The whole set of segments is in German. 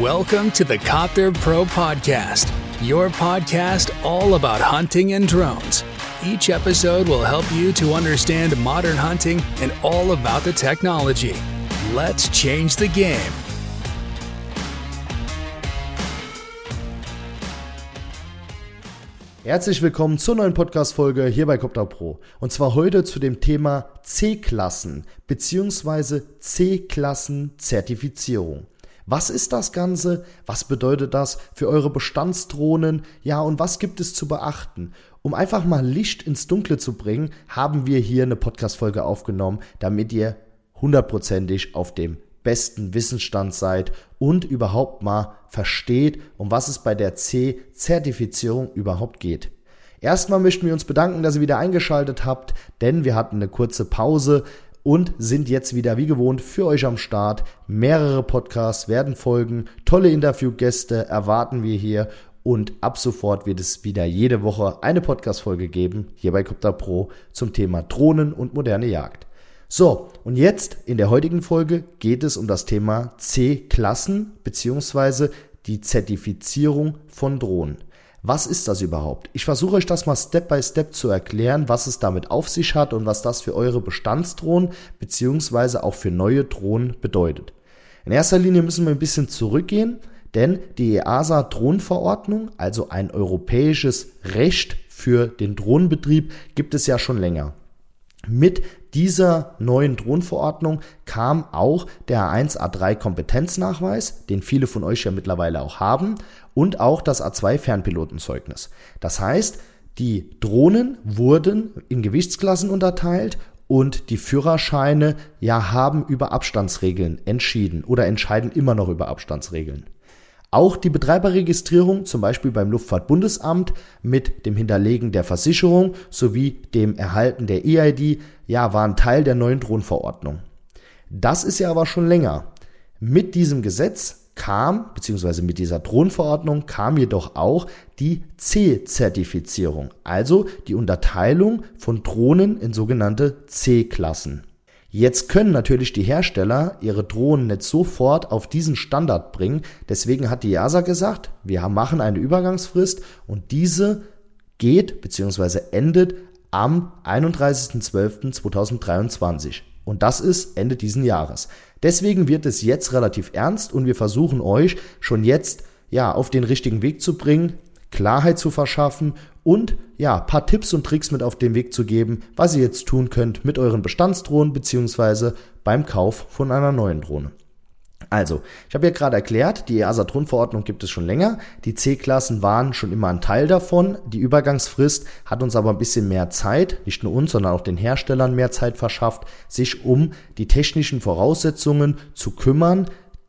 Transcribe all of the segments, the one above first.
Welcome to the Copter Pro Podcast, your podcast all about hunting and drones. Each episode will help you to understand modern hunting and all about the technology. Let's change the game. Herzlich willkommen zur neuen Podcast-Folge hier bei Copter Pro. Und zwar heute zu dem Thema C-Klassen bzw. C-Klassen-Zertifizierung. Was ist das Ganze? Was bedeutet das für eure Bestandsdrohnen? Ja, und was gibt es zu beachten? Um einfach mal Licht ins Dunkle zu bringen, haben wir hier eine Podcast-Folge aufgenommen, damit ihr hundertprozentig auf dem besten Wissensstand seid und überhaupt mal versteht, um was es bei der C-Zertifizierung überhaupt geht. Erstmal möchten wir uns bedanken, dass ihr wieder eingeschaltet habt, denn wir hatten eine kurze Pause und sind jetzt wieder wie gewohnt für euch am Start. Mehrere Podcasts werden folgen, tolle Interviewgäste erwarten wir hier und ab sofort wird es wieder jede Woche eine Podcast-Folge geben, hier bei Copter Pro zum Thema Drohnen und moderne Jagd. So, und jetzt in der heutigen Folge geht es um das Thema C-Klassen beziehungsweise die Zertifizierung von Drohnen. Was ist das überhaupt? Ich versuche euch das mal Step by Step zu erklären, was es damit auf sich hat und was das für eure Bestandsdrohnen beziehungsweise auch für neue Drohnen bedeutet. In erster Linie müssen wir ein bisschen zurückgehen, denn die EASA Drohnenverordnung, also ein europäisches Recht für den Drohnenbetrieb, gibt es ja schon länger. Mit dieser neuen Drohnenverordnung kam auch der A1-A3 Kompetenznachweis, den viele von euch ja mittlerweile auch haben, und auch das A2 Fernpilotenzeugnis. Das heißt, die Drohnen wurden in Gewichtsklassen unterteilt und die Führerscheine ja haben über Abstandsregeln entschieden oder entscheiden immer noch über Abstandsregeln. Auch die Betreiberregistrierung, zum Beispiel beim Luftfahrtbundesamt mit dem Hinterlegen der Versicherung sowie dem Erhalten der EID, ja, waren Teil der neuen Drohnenverordnung. Das ist ja aber schon länger. Mit diesem Gesetz kam, beziehungsweise mit dieser Drohnenverordnung kam jedoch auch die C-Zertifizierung, also die Unterteilung von Drohnen in sogenannte C-Klassen. Jetzt können natürlich die Hersteller ihre Drohnen nicht sofort auf diesen Standard bringen. Deswegen hat die EASA gesagt, wir machen eine Übergangsfrist und diese geht bzw. endet am 31.12.2023. Und das ist Ende diesen Jahres. Deswegen wird es jetzt relativ ernst und wir versuchen euch schon jetzt ja auf den richtigen Weg zu bringen, Klarheit zu verschaffen und ja, paar Tipps und Tricks mit auf den Weg zu geben, was ihr jetzt tun könnt mit euren Bestandsdrohnen beziehungsweise beim Kauf von einer neuen Drohne. Also, ich habe ja gerade erklärt, die EASA-Drohnenverordnung gibt es schon länger. Die C-Klassen waren schon immer ein Teil davon. Die Übergangsfrist hat uns aber ein bisschen mehr Zeit, nicht nur uns, sondern auch den Herstellern mehr Zeit verschafft, sich um die technischen Voraussetzungen zu kümmern,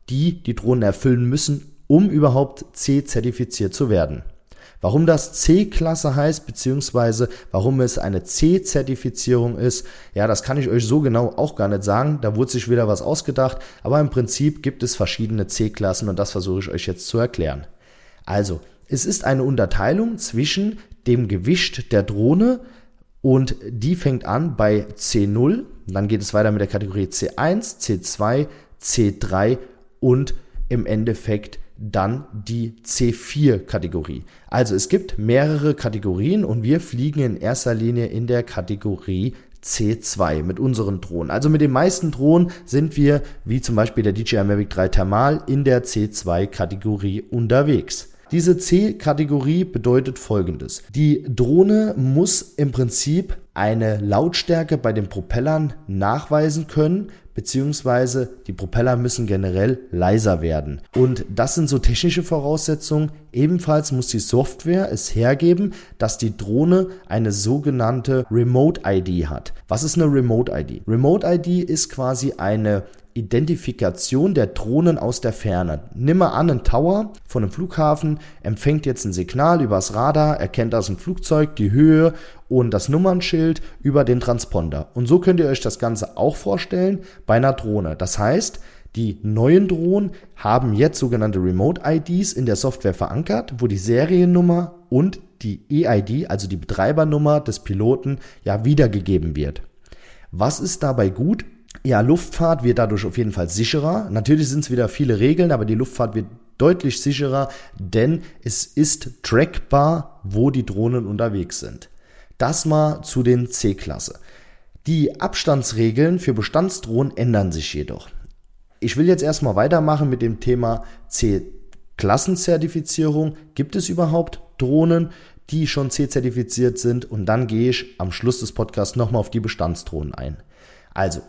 die die Drohnen erfüllen müssen, um überhaupt C-zertifiziert zu werden. Warum das C-Klasse heißt, beziehungsweise warum es eine C-Zertifizierung ist, ja, das kann ich euch so genau auch gar nicht sagen. Da wurde sich wieder was ausgedacht, aber im Prinzip gibt es verschiedene C-Klassen und das versuche ich euch jetzt zu erklären. Also, es ist eine Unterteilung zwischen dem Gewicht der Drohne und die fängt an bei C0, dann geht es weiter mit der Kategorie C1, C2, C3 und im Endeffekt dann die C4-Kategorie. Also es gibt mehrere Kategorien und wir fliegen in erster Linie in der Kategorie C2 mit unseren Drohnen. Also mit den meisten Drohnen sind wir, wie zum Beispiel der DJI Mavic 3 Thermal, in der C2-Kategorie unterwegs. Diese C-Kategorie bedeutet folgendes. Die Drohne muss im Prinzip eine Lautstärke bei den Propellern nachweisen können, beziehungsweise die Propeller müssen generell leiser werden. Und das sind so technische Voraussetzungen. Ebenfalls muss die Software es hergeben, dass die Drohne eine sogenannte Remote ID hat. Was ist eine Remote ID? Remote ID ist quasi eine Identifikation der Drohnen aus der Ferne. Nimm mal an, ein Tower von einem Flughafen empfängt jetzt ein Signal übers Radar, erkennt aus dem Flugzeug die Höhe und das Nummernschild über den Transponder. Und so könnt ihr euch das Ganze auch vorstellen bei einer Drohne. Das heißt, die neuen Drohnen haben jetzt sogenannte Remote IDs in der Software verankert, wo die Seriennummer und die EID, also die Betreibernummer des Piloten, ja wiedergegeben wird. Was ist dabei gut? Ja, Luftfahrt wird dadurch auf jeden Fall sicherer. Natürlich sind es wieder viele Regeln, aber die Luftfahrt wird deutlich sicherer, denn es ist trackbar, wo die Drohnen unterwegs sind. Das mal zu den C-Klasse. Die Abstandsregeln für Bestandsdrohnen ändern sich jedoch. Ich will jetzt erstmal weitermachen mit dem Thema C-Klassenzertifizierung. Gibt es überhaupt Drohnen, die schon C-zertifiziert sind? Und dann gehe ich am Schluss des Podcasts nochmal auf die Bestandsdrohnen ein. Also,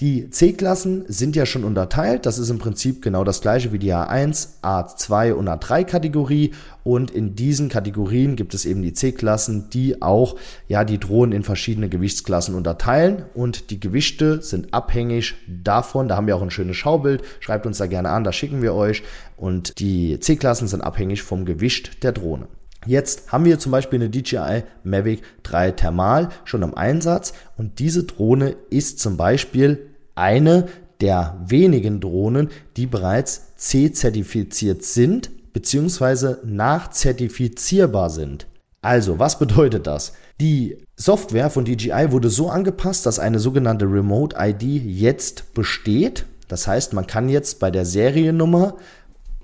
die C-Klassen sind ja schon unterteilt. Das ist im Prinzip genau das gleiche wie die A1, A2 und A3 Kategorie. Und in diesen Kategorien gibt es eben die C-Klassen, die auch ja die Drohnen in verschiedene Gewichtsklassen unterteilen. Und die Gewichte sind abhängig davon. Da haben wir auch ein schönes Schaubild. Schreibt uns da gerne an, da schicken wir euch. Und die C-Klassen sind abhängig vom Gewicht der Drohne. Jetzt haben wir zum Beispiel eine DJI Mavic 3 Thermal schon im Einsatz und diese Drohne ist zum Beispiel eine der wenigen Drohnen, die bereits C-zertifiziert sind bzw. nachzertifizierbar sind. Also, was bedeutet das? Die Software von DJI wurde so angepasst, dass eine sogenannte Remote ID jetzt besteht. Das heißt, man kann jetzt bei der Seriennummer,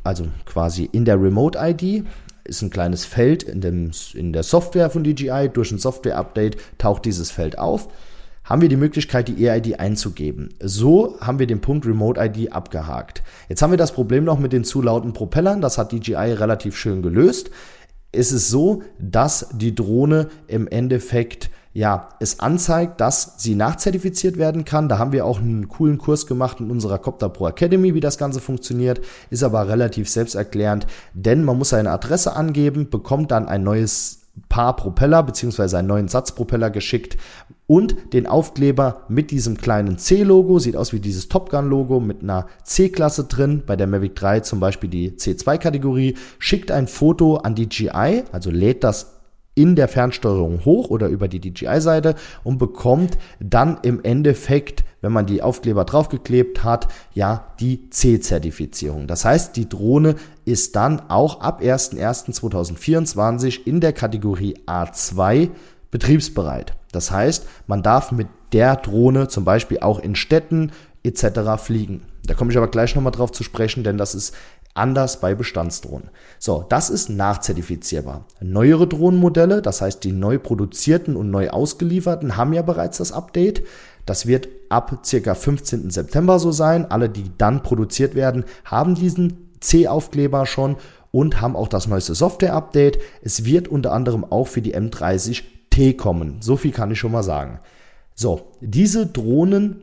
also quasi in der Remote ID, ist ein kleines Feld in, dem, in der Software von DJI. Durch ein Software-Update taucht dieses Feld auf haben wir die Möglichkeit, die EID einzugeben. So haben wir den Punkt Remote ID abgehakt. Jetzt haben wir das Problem noch mit den zu lauten Propellern. Das hat DJI relativ schön gelöst. Es ist so, dass die Drohne im Endeffekt ja, es anzeigt, dass sie nachzertifiziert werden kann. Da haben wir auch einen coolen Kurs gemacht in unserer Copter Pro Academy, wie das Ganze funktioniert, ist aber relativ selbsterklärend, denn man muss seine Adresse angeben, bekommt dann ein neues Paar Propeller beziehungsweise einen neuen Satzpropeller geschickt und den Aufkleber mit diesem kleinen C-Logo, sieht aus wie dieses Top Gun-Logo mit einer C-Klasse drin, bei der Mavic 3 zum Beispiel die C2-Kategorie, schickt ein Foto an die GI, also lädt das in der Fernsteuerung hoch oder über die DJI-Seite und bekommt dann im Endeffekt, wenn man die Aufkleber draufgeklebt hat, ja, die C-Zertifizierung. Das heißt, die Drohne ist dann auch ab 01.01.2024 in der Kategorie A2 betriebsbereit. Das heißt, man darf mit der Drohne zum Beispiel auch in Städten etc. fliegen. Da komme ich aber gleich nochmal drauf zu sprechen, denn das ist anders bei Bestandsdrohnen. So, das ist nachzertifizierbar. Neuere Drohnenmodelle, das heißt die neu produzierten und neu ausgelieferten, haben ja bereits das Update. Das wird ab circa 15. September so sein. Alle, die dann produziert werden, haben diesen C-Aufkleber schon und haben auch das neueste Software-Update. Es wird unter anderem auch für die M30T kommen. So viel kann ich schon mal sagen. So, diese Drohnen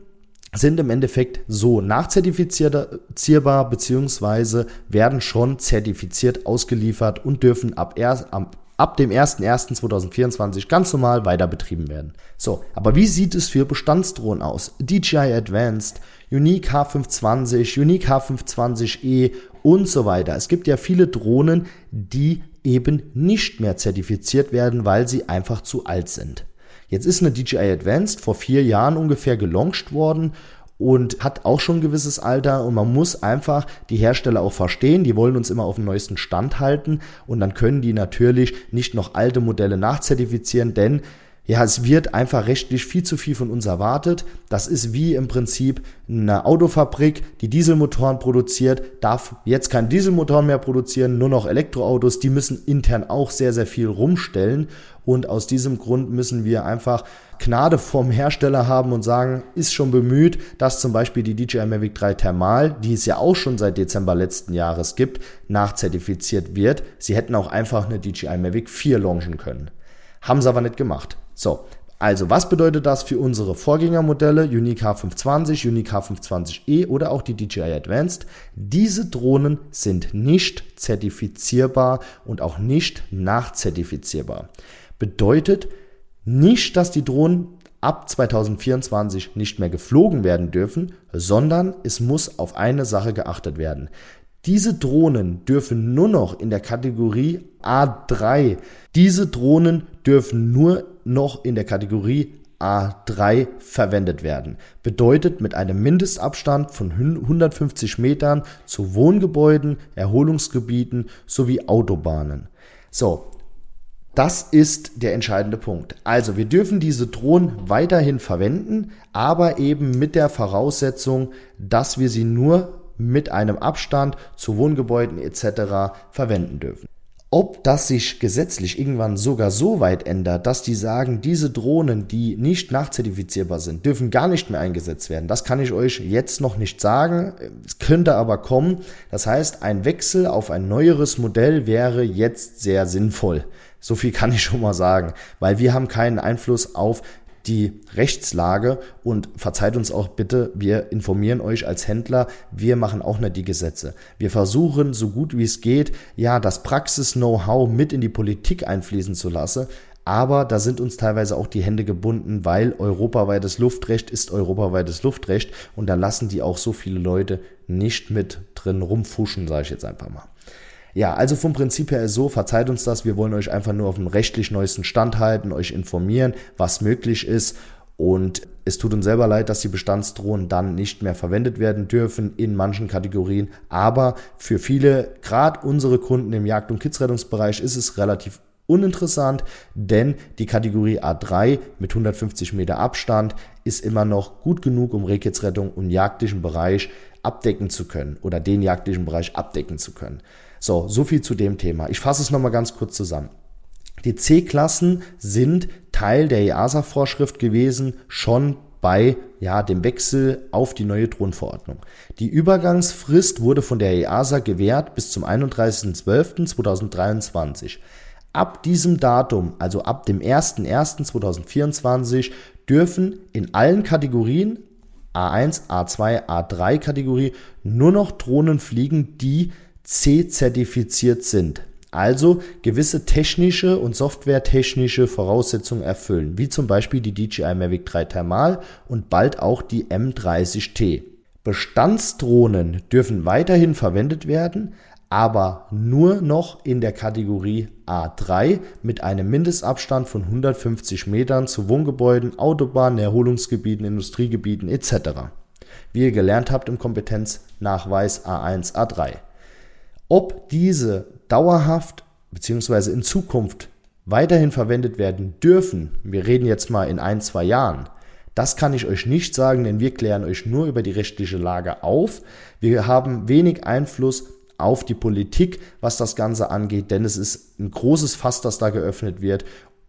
sind im Endeffekt so nachzertifizierbar beziehungsweise werden schon zertifiziert ausgeliefert und dürfen ab, erst, ab dem 01.01.2024 ganz normal weiter betrieben werden. So, aber wie sieht es für Bestandsdrohnen aus? DJI Advanced, Unique H520, Unique H520e und so weiter. Es gibt ja viele Drohnen, die eben nicht mehr zertifiziert werden, weil sie einfach zu alt sind. Jetzt ist eine DJI Advanced vor vier Jahren ungefähr gelauncht worden und hat auch schon ein gewisses Alter und man muss einfach die Hersteller auch verstehen, die wollen uns immer auf dem neuesten Stand halten und dann können die natürlich nicht noch alte Modelle nachzertifizieren, denn ja, es wird einfach rechtlich viel zu viel von uns erwartet. Das ist wie im Prinzip eine Autofabrik, die Dieselmotoren produziert, darf jetzt kein Dieselmotoren mehr produzieren, nur noch Elektroautos. Die müssen intern auch sehr, sehr viel rumstellen. Und aus diesem Grund müssen wir einfach Gnade vom Hersteller haben und sagen, ist schon bemüht, dass zum Beispiel die DJI Mavic 3 Thermal, die es ja auch schon seit Dezember letzten Jahres gibt, nachzertifiziert wird. Sie hätten auch einfach eine DJI Mavic 4 launchen können. Haben sie aber nicht gemacht. So, also was bedeutet das für unsere Vorgängermodelle Unique H520, Unique H520e oder auch die DJI Advanced? Diese Drohnen sind nicht zertifizierbar und auch nicht nachzertifizierbar. Bedeutet nicht, dass die Drohnen ab 2024 nicht mehr geflogen werden dürfen, sondern es muss auf eine Sache geachtet werden. Diese Drohnen dürfen nur noch in der Kategorie A3. Diese Drohnen dürfen nur noch in der Kategorie A3 verwendet werden. Bedeutet mit einem Mindestabstand von 150 Metern zu Wohngebäuden, Erholungsgebieten sowie Autobahnen. So, das ist der entscheidende Punkt. Also wir dürfen diese Drohnen weiterhin verwenden, aber eben mit der Voraussetzung, dass wir sie nur mit einem Abstand zu Wohngebäuden etc. verwenden dürfen. Ob das sich gesetzlich irgendwann sogar so weit ändert, dass die sagen, diese Drohnen, die nicht nachzertifizierbar sind, dürfen gar nicht mehr eingesetzt werden, das kann ich euch jetzt noch nicht sagen. Es könnte aber kommen. Das heißt, ein Wechsel auf ein neueres Modell wäre jetzt sehr sinnvoll. So viel kann ich schon mal sagen, weil wir haben keinen Einfluss auf die Rechtslage und verzeiht uns auch bitte, wir informieren euch als Händler, wir machen auch nicht die Gesetze. Wir versuchen so gut wie es geht, ja, das Praxis-Know-how mit in die Politik einfließen zu lassen, aber da sind uns teilweise auch die Hände gebunden, weil europaweites Luftrecht ist europaweites Luftrecht und da lassen die auch so viele Leute nicht mit drin rumfuschen, sage ich jetzt einfach mal. Ja, also vom Prinzip her ist so, verzeiht uns das, wir wollen euch einfach nur auf dem rechtlich neuesten Stand halten, euch informieren, was möglich ist und es tut uns selber leid, dass die Bestandsdrohnen dann nicht mehr verwendet werden dürfen in manchen Kategorien. Aber für viele, gerade unsere Kunden im Jagd- und Kidsrettungsbereich, ist es relativ uninteressant, denn die Kategorie A3 mit 150 Meter Abstand ist immer noch gut genug, um Rehkitzrettung und jagdlichen Bereich abdecken zu können oder den jagdlichen Bereich abdecken zu können. So, so viel zu dem Thema. Ich fasse es nochmal ganz kurz zusammen. Die C-Klassen sind Teil der EASA-Vorschrift gewesen, schon bei ja, dem Wechsel auf die neue Thronverordnung. Die Übergangsfrist wurde von der EASA gewährt bis zum 31.12.2023. Ab diesem Datum, also ab dem 01.01.2024, dürfen in allen Kategorien A1, A2, A3 Kategorie nur noch Drohnen fliegen, die C-zertifiziert sind, also gewisse technische und softwaretechnische Voraussetzungen erfüllen, wie zum Beispiel die DJI Mavic 3 Thermal und bald auch die M30T. Bestandsdrohnen dürfen weiterhin verwendet werden, aber nur noch in der Kategorie A3 mit einem Mindestabstand von 150 Metern zu Wohngebäuden, Autobahnen, Erholungsgebieten, Industriegebieten etc. Wie ihr gelernt habt im Kompetenznachweis A1, A3. Ob diese dauerhaft bzw. in Zukunft weiterhin verwendet werden dürfen, wir reden jetzt mal in ein, zwei Jahren, das kann ich euch nicht sagen, denn wir klären euch nur über die rechtliche Lage auf. Wir haben wenig Einfluss auf die Politik, was das Ganze angeht, denn es ist ein großes Fass, das da geöffnet wird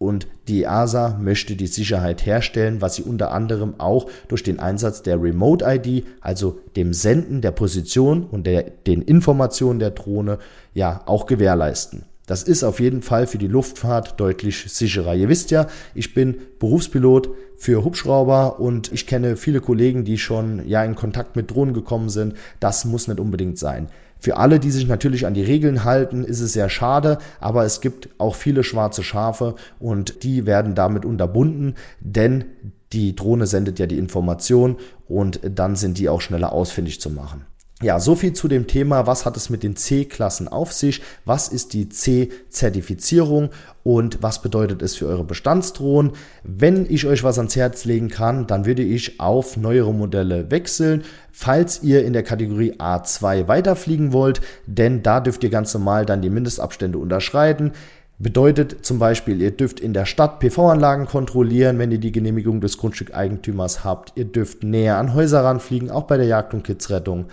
und die EASA möchte die Sicherheit herstellen, was sie unter anderem auch durch den Einsatz der Remote ID, also dem Senden der Position und der, den Informationen der Drohne, ja auch gewährleisten. Das ist auf jeden Fall für die Luftfahrt deutlich sicherer. Ihr wisst ja, ich bin Berufspilot für Hubschrauber und ich kenne viele Kollegen, die schon ja in Kontakt mit Drohnen gekommen sind. Das muss nicht unbedingt sein. Für alle, die sich natürlich an die Regeln halten, ist es sehr schade, aber es gibt auch viele schwarze Schafe und die werden damit unterbunden, denn die Drohne sendet ja die Information und dann sind die auch schneller ausfindig zu machen. Ja, so viel zu dem Thema, was hat es mit den C-Klassen auf sich, was ist die C-Zertifizierung und was bedeutet es für eure Bestandsdrohnen. Wenn ich euch was ans Herz legen kann, dann würde ich auf neuere Modelle wechseln, falls ihr in der Kategorie A2 weiterfliegen wollt, denn da dürft ihr ganz normal dann die Mindestabstände unterschreiten. Bedeutet zum Beispiel, ihr dürft in der Stadt PV-Anlagen kontrollieren, wenn ihr die Genehmigung des Grundstückeigentümers habt. Ihr dürft näher an Häuser ranfliegen, auch bei der Jagd- und Kidsrettung.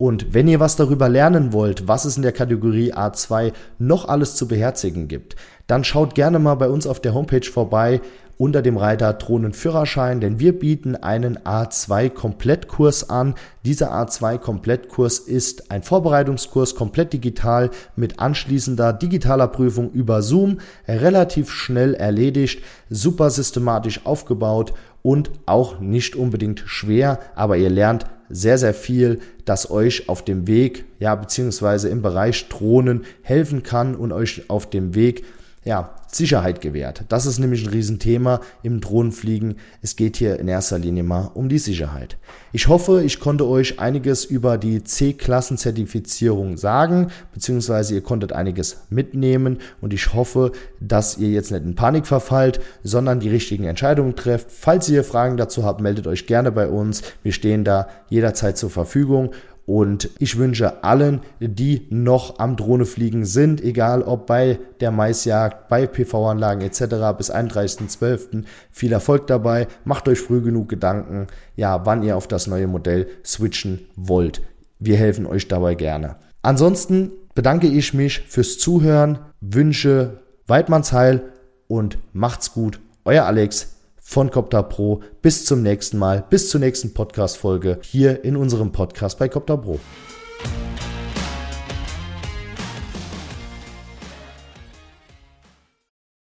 Und wenn ihr was darüber lernen wollt, was es in der Kategorie A2 noch alles zu beherzigen gibt, dann schaut gerne mal bei uns auf der Homepage vorbei unter dem Reiter Drohnenführerschein, denn wir bieten einen A2 Komplettkurs an. Dieser A2 Komplettkurs ist ein Vorbereitungskurs komplett digital mit anschließender digitaler Prüfung über Zoom, relativ schnell erledigt, super systematisch aufgebaut und auch nicht unbedingt schwer, aber ihr lernt sehr, sehr viel, das euch auf dem Weg, ja, beziehungsweise im Bereich Drohnen helfen kann und euch auf dem Weg, ja, Sicherheit gewährt. Das ist nämlich ein Riesenthema im Drohnenfliegen. Es geht hier in erster Linie mal um die Sicherheit. Ich hoffe, ich konnte euch einiges über die C-Klassen-Zertifizierung sagen, beziehungsweise ihr konntet einiges mitnehmen und ich hoffe, dass ihr jetzt nicht in Panik verfallt, sondern die richtigen Entscheidungen trefft. Falls ihr Fragen dazu habt, meldet euch gerne bei uns. Wir stehen da jederzeit zur Verfügung und ich wünsche allen, die noch am Drohne fliegen sind, egal ob bei der Maisjagd, bei PV-Anlagen etc. bis 31.12. viel Erfolg dabei. Macht euch früh genug Gedanken, ja, wann ihr auf das neue Modell switchen wollt. wir helfen euch dabei gerne. Ansonsten bedanke ich mich fürs Zuhören, wünsche Weidmannsheil und macht's gut. Euer Alex von Copter Pro. Bis zum nächsten Mal, bis zur nächsten Podcast-Folge hier in unserem Podcast bei Copter Pro.